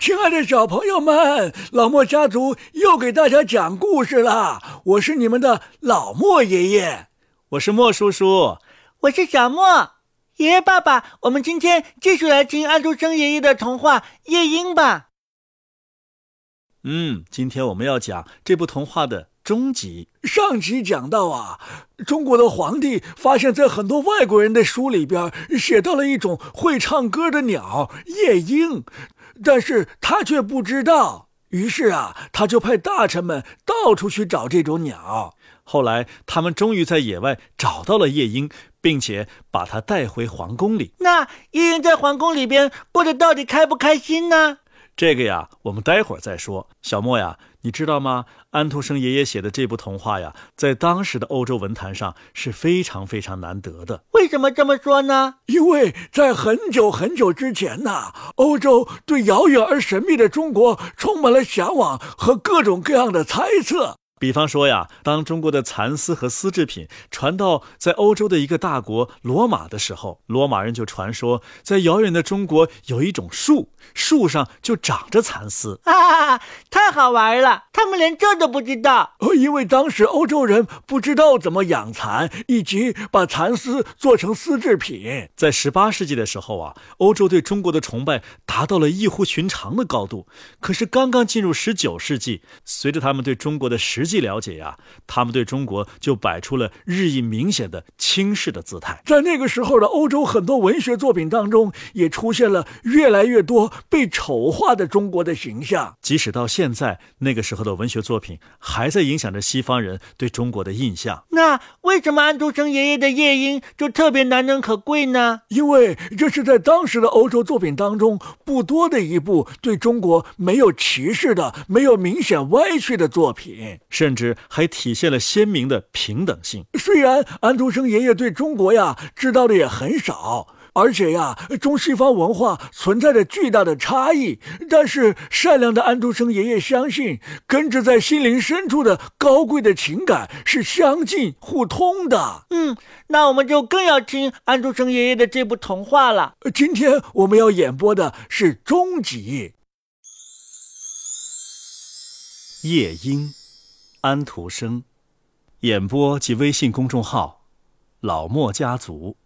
亲爱的小朋友们，老莫家族又给大家讲故事啦！我是你们的老莫爷爷，我是莫叔叔，我是小莫爷爷爸爸。我们今天继续来听安徒生爷爷的童话《夜莺》吧。嗯，今天我们要讲这部童话的终集。上集讲到啊，中国的皇帝发现，在很多外国人的书里边写到了一种会唱歌的鸟——夜莺。但是他却不知道，于是啊，他就派大臣们到处去找这种鸟。后来，他们终于在野外找到了夜莺，并且把它带回皇宫里。那夜莺在皇宫里边过得到底开不开心呢？这个呀，我们待会儿再说。小莫呀。你知道吗？安徒生爷爷写的这部童话呀，在当时的欧洲文坛上是非常非常难得的。为什么这么说呢？因为在很久很久之前呐，欧洲对遥远而神秘的中国充满了向往和各种各样的猜测。比方说呀，当中国的蚕丝和丝制品传到在欧洲的一个大国罗马的时候，罗马人就传说，在遥远的中国有一种树，树上就长着蚕丝啊！太好玩了，他们连这都不知道。呃，因为当时欧洲人不知道怎么养蚕，以及把蚕丝做成丝制品。在十八世纪的时候啊，欧洲对中国的崇拜达到了异乎寻常的高度。可是刚刚进入十九世纪，随着他们对中国的实际了解呀，他们对中国就摆出了日益明显的轻视的姿态。在那个时候的欧洲，很多文学作品当中也出现了越来越多被丑化的中国的形象。即使到现在，那个时候的文学作品还在影响着西方人对中国的印象。那为什么安徒生爷爷的《夜莺》就特别难能可贵呢？因为这是在当时的欧洲作品当中不多的一部对中国没有歧视的、没有明显歪曲的作品。甚至还体现了鲜明的平等性。虽然安徒生爷爷对中国呀知道的也很少，而且呀中西方文化存在着巨大的差异，但是善良的安徒生爷爷相信，根植在心灵深处的高贵的情感是相近互通的。嗯，那我们就更要听安徒生爷爷的这部童话了。今天我们要演播的是终极《夜莺》。安徒生，演播及微信公众号“老莫家族”，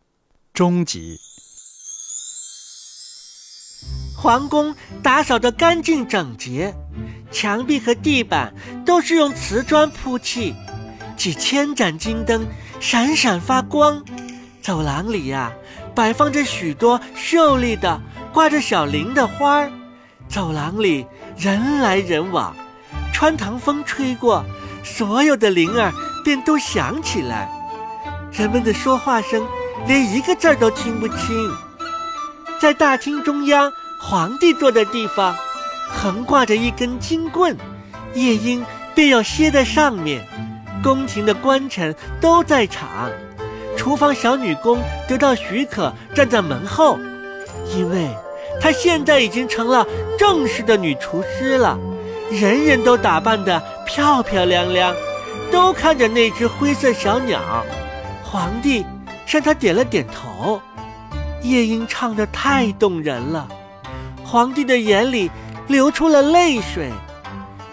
终极。皇宫打扫得干净整洁，墙壁和地板都是用瓷砖铺砌，几千盏金灯闪闪发光。走廊里呀，摆放着许多秀丽的、挂着小铃的花儿。走廊里人来人往，穿堂风吹过。所有的铃儿便都响起来，人们的说话声连一个字儿都听不清。在大厅中央，皇帝坐的地方，横挂着一根金棍，夜莺便要歇在上面。宫廷的官臣都在场，厨房小女工得到许可站在门后，因为她现在已经成了正式的女厨师了。人人都打扮的漂漂亮亮，都看着那只灰色小鸟。皇帝向他点了点头。夜莺唱得太动人了，皇帝的眼里流出了泪水。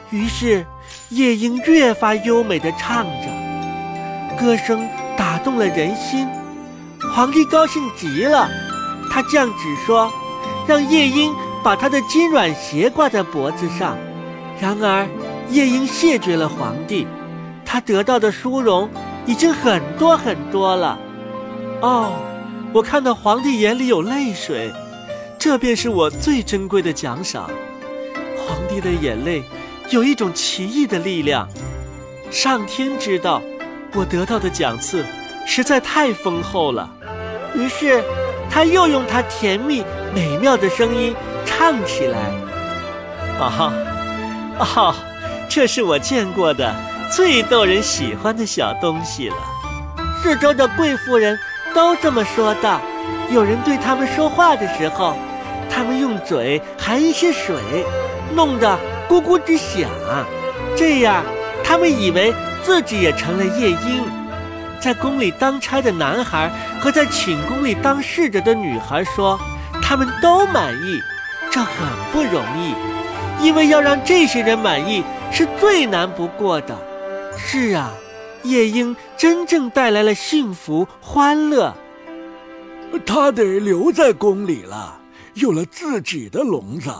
于是，夜莺越发优美地唱着，歌声打动了人心。皇帝高兴极了，他降旨说，让夜莺把他的金软鞋挂在脖子上。然而，夜莺谢绝了皇帝，他得到的殊荣已经很多很多了。哦，我看到皇帝眼里有泪水，这便是我最珍贵的奖赏。皇帝的眼泪有一种奇异的力量，上天知道，我得到的奖赐实在太丰厚了。于是，他又用他甜蜜美妙的声音唱起来：“啊哈。”啊哈，这是我见过的最逗人喜欢的小东西了。四周的贵妇人都这么说道。有人对他们说话的时候，他们用嘴含一些水，弄得咕咕直响。这样，他们以为自己也成了夜莺。在宫里当差的男孩和在寝宫里当侍者的女孩说，他们都满意。这很不容易，因为要让这些人满意是最难不过的。是啊，夜莺真正带来了幸福欢乐。他得留在宫里了，有了自己的笼子，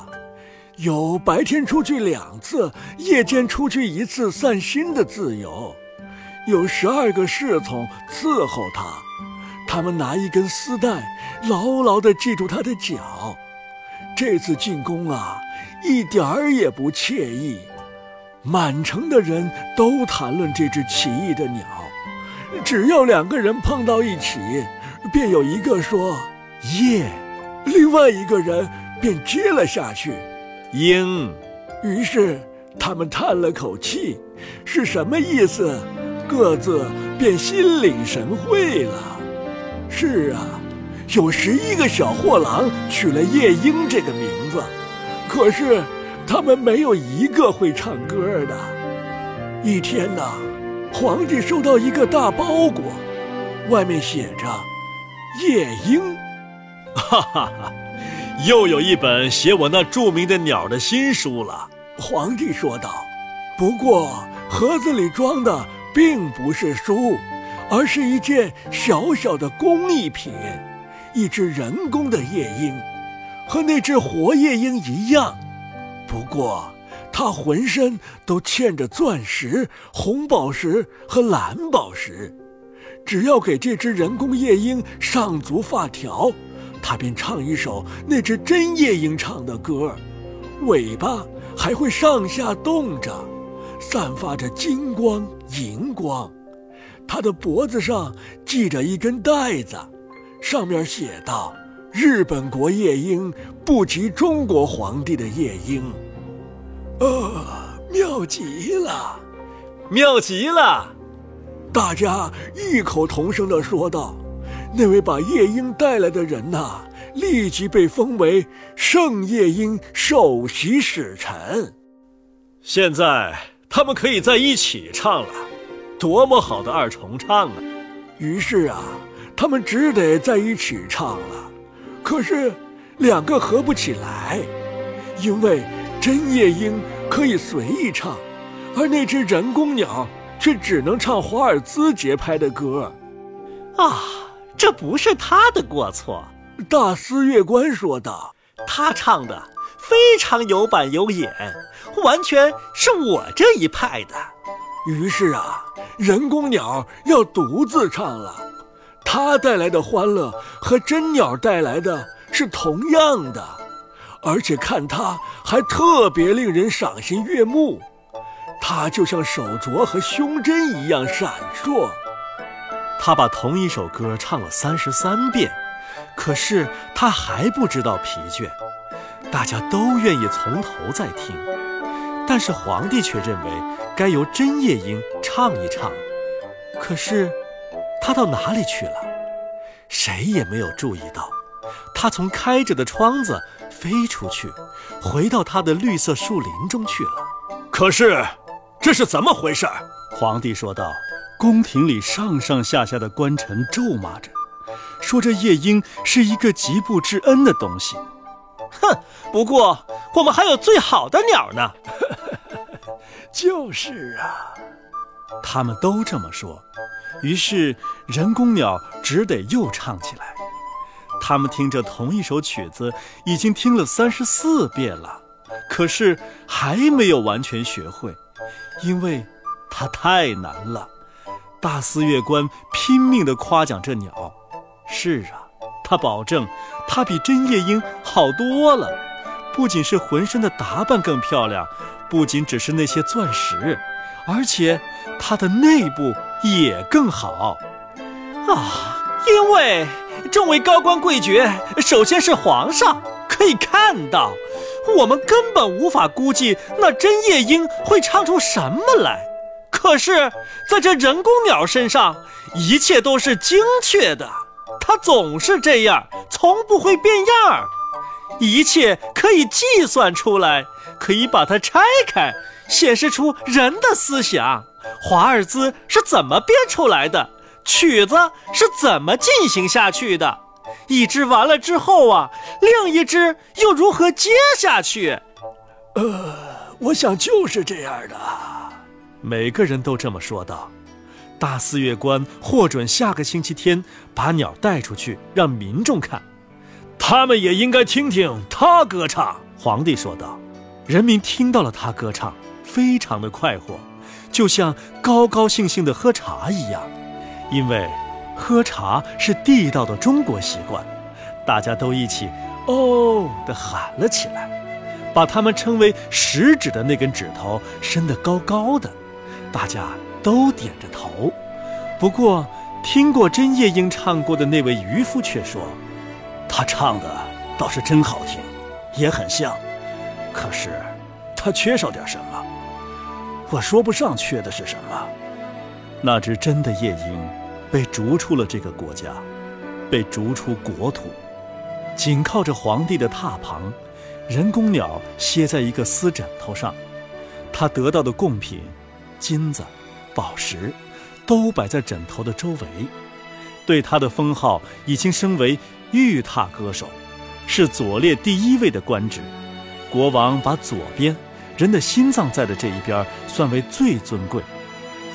有白天出去两次，夜间出去一次散心的自由，有十二个侍从伺候他，他们拿一根丝带牢牢地系住他的脚。这次进宫啊，一点儿也不惬意，满城的人都谈论这只奇异的鸟，只要两个人碰到一起。便有一个说“夜”，另外一个人便接了下去“鹰”，于是他们叹了口气，是什么意思？各自便心领神会了。是啊，有十一个小货郎取了夜莺这个名字，可是他们没有一个会唱歌的。一天呐，皇帝收到一个大包裹，外面写着。夜莺，哈哈哈！又有一本写我那著名的鸟的新书了。皇帝说道。不过盒子里装的并不是书，而是一件小小的工艺品，一只人工的夜莺，和那只活夜莺一样。不过它浑身都嵌着钻石、红宝石和蓝宝石。只要给这只人工夜莺上足发条，它便唱一首那只真夜莺唱的歌，尾巴还会上下动着，散发着金光银光。它的脖子上系着一根带子，上面写道：“日本国夜莺不及中国皇帝的夜莺。”呃，妙极了，妙极了。大家异口同声地说道：“那位把夜莺带来的人呐，立即被封为圣夜莺首席使臣。现在他们可以在一起唱了，多么好的二重唱啊！”于是啊，他们只得在一起唱了。可是，两个合不起来，因为真夜莺可以随意唱，而那只人工鸟。却只能唱华尔兹节拍的歌，啊，这不是他的过错。大司乐官说道：“他唱的非常有板有眼，完全是我这一派的。”于是啊，人工鸟要独自唱了。他带来的欢乐和真鸟带来的是同样的，而且看他还特别令人赏心悦目。它就像手镯和胸针一样闪烁。他把同一首歌唱了三十三遍，可是他还不知道疲倦。大家都愿意从头再听，但是皇帝却认为该由真夜莺唱一唱。可是，他到哪里去了？谁也没有注意到。他从开着的窗子飞出去，回到他的绿色树林中去了。可是。这是怎么回事？皇帝说道。宫廷里上上下下的官臣咒骂着，说这夜莺是一个极不知恩的东西。哼！不过我们还有最好的鸟呢。就是啊，他们都这么说。于是人工鸟只得又唱起来。他们听着同一首曲子，已经听了三十四遍了，可是还没有完全学会。因为它太难了，大司乐官拼命地夸奖这鸟。是啊，他保证它比真夜莺好多了，不仅是浑身的打扮更漂亮，不仅只是那些钻石，而且它的内部也更好。啊，因为众位高官贵爵，首先是皇上可以看到。我们根本无法估计那真夜莺会唱出什么来，可是在这人工鸟身上，一切都是精确的。它总是这样，从不会变样儿一切可以计算出来，可以把它拆开，显示出人的思想。华尔兹是怎么编出来的？曲子是怎么进行下去的？一支完了之后啊，另一支又如何接下去？呃，我想就是这样的。每个人都这么说道。大四月官获准下个星期天把鸟带出去，让民众看。他们也应该听听他歌唱。皇帝说道。人民听到了他歌唱，非常的快活，就像高高兴兴的喝茶一样。因为喝茶是地道的中国习惯，大家都一起“哦”的喊了起来，把他们称为食指的那根指头伸得高高的，大家。都点着头，不过听过真夜莺唱过的那位渔夫却说：“他唱的倒是真好听，也很像，可是他缺少点什么，我说不上缺的是什么。”那只真的夜莺被逐出了这个国家，被逐出国土，紧靠着皇帝的榻旁，人工鸟歇在一个丝枕头上，他得到的贡品，金子。宝石都摆在枕头的周围，对他的封号已经升为玉榻歌手，是左列第一位的官职。国王把左边人的心脏在的这一边算为最尊贵，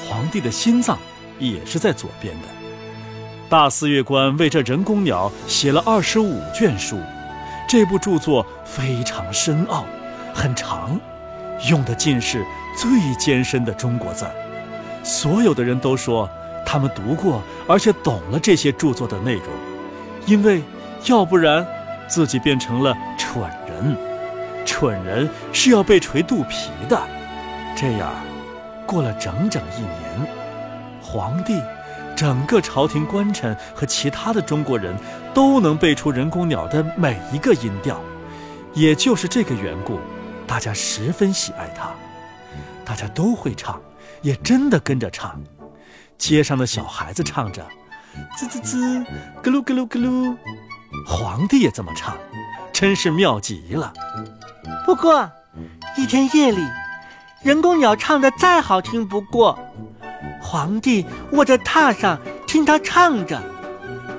皇帝的心脏也是在左边的。大四月官为这人工鸟写了二十五卷书，这部著作非常深奥，很长，用的尽是最艰深的中国字。所有的人都说，他们读过，而且懂了这些著作的内容，因为要不然，自己变成了蠢人。蠢人是要被捶肚皮的。这样，过了整整一年，皇帝、整个朝廷官臣和其他的中国人都能背出人工鸟的每一个音调。也就是这个缘故，大家十分喜爱它，大家都会唱。也真的跟着唱，街上的小孩子唱着，滋滋滋，咯噜咯噜咯噜，皇帝也这么唱，真是妙极了。不过，一天夜里，人工鸟唱的再好听不过，皇帝卧在榻上听他唱着，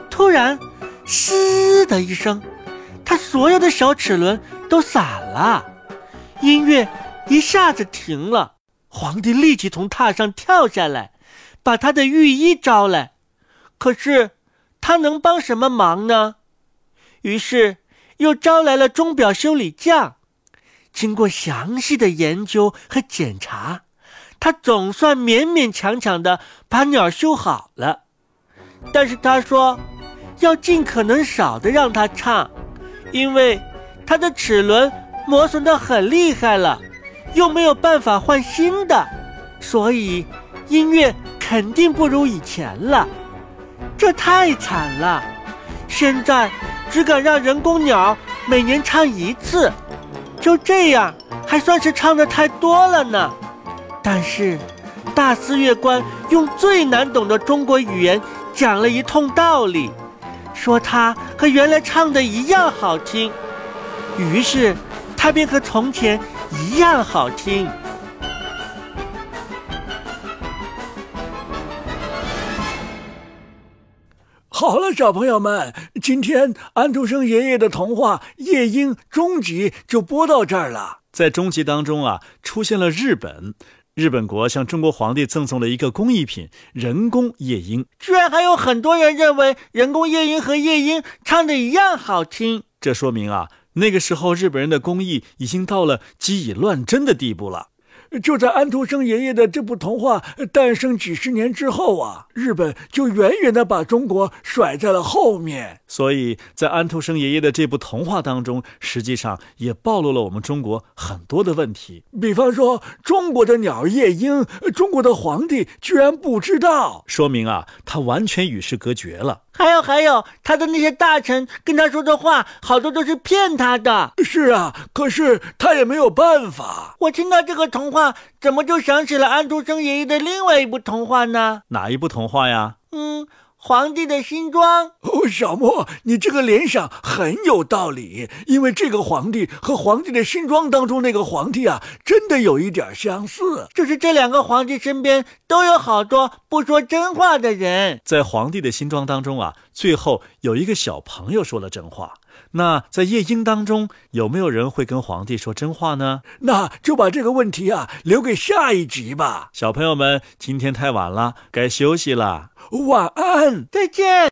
突然，嘶的一声，他所有的小齿轮都散了，音乐一下子停了。皇帝立即从榻上跳下来，把他的御医招来。可是他能帮什么忙呢？于是又招来了钟表修理匠。经过详细的研究和检查，他总算勉勉强强的把鸟修好了。但是他说，要尽可能少的让它唱，因为它的齿轮磨损的很厉害了。又没有办法换新的，所以音乐肯定不如以前了。这太惨了！现在只敢让人工鸟每年唱一次，就这样还算是唱的太多了呢。但是大四月官用最难懂的中国语言讲了一通道理，说它和原来唱的一样好听，于是他便和从前。一样好听。好了，小朋友们，今天安徒生爷爷的童话《夜莺》终集就播到这儿了。在终集当中啊，出现了日本，日本国向中国皇帝赠送了一个工艺品——人工夜莺。居然还有很多人认为人工夜莺和夜莺唱的一样好听。这说明啊。那个时候，日本人的工艺已经到了机以乱真的地步了。就在安徒生爷爷的这部童话诞生几十年之后啊，日本就远远的把中国甩在了后面。所以在安徒生爷爷的这部童话当中，实际上也暴露了我们中国很多的问题。比方说，中国的鸟夜莺，中国的皇帝居然不知道，说明啊，他完全与世隔绝了。还有还有，他的那些大臣跟他说的话，好多都是骗他的。是啊，可是他也没有办法。我听到这个童话，怎么就想起了安徒生爷爷的另外一部童话呢？哪一部童话呀？嗯，《皇帝的新装。哦，小莫，你这个联想很有道理，因为这个皇帝和《皇帝的新装》当中那个皇帝啊，真的有一点相似。就是这两个皇帝身边都有好多不说真话的人。在《皇帝的新装》当中啊，最后有一个小朋友说了真话。那在夜莺当中，有没有人会跟皇帝说真话呢？那就把这个问题啊留给下一集吧。小朋友们，今天太晚了，该休息了，晚安，再见。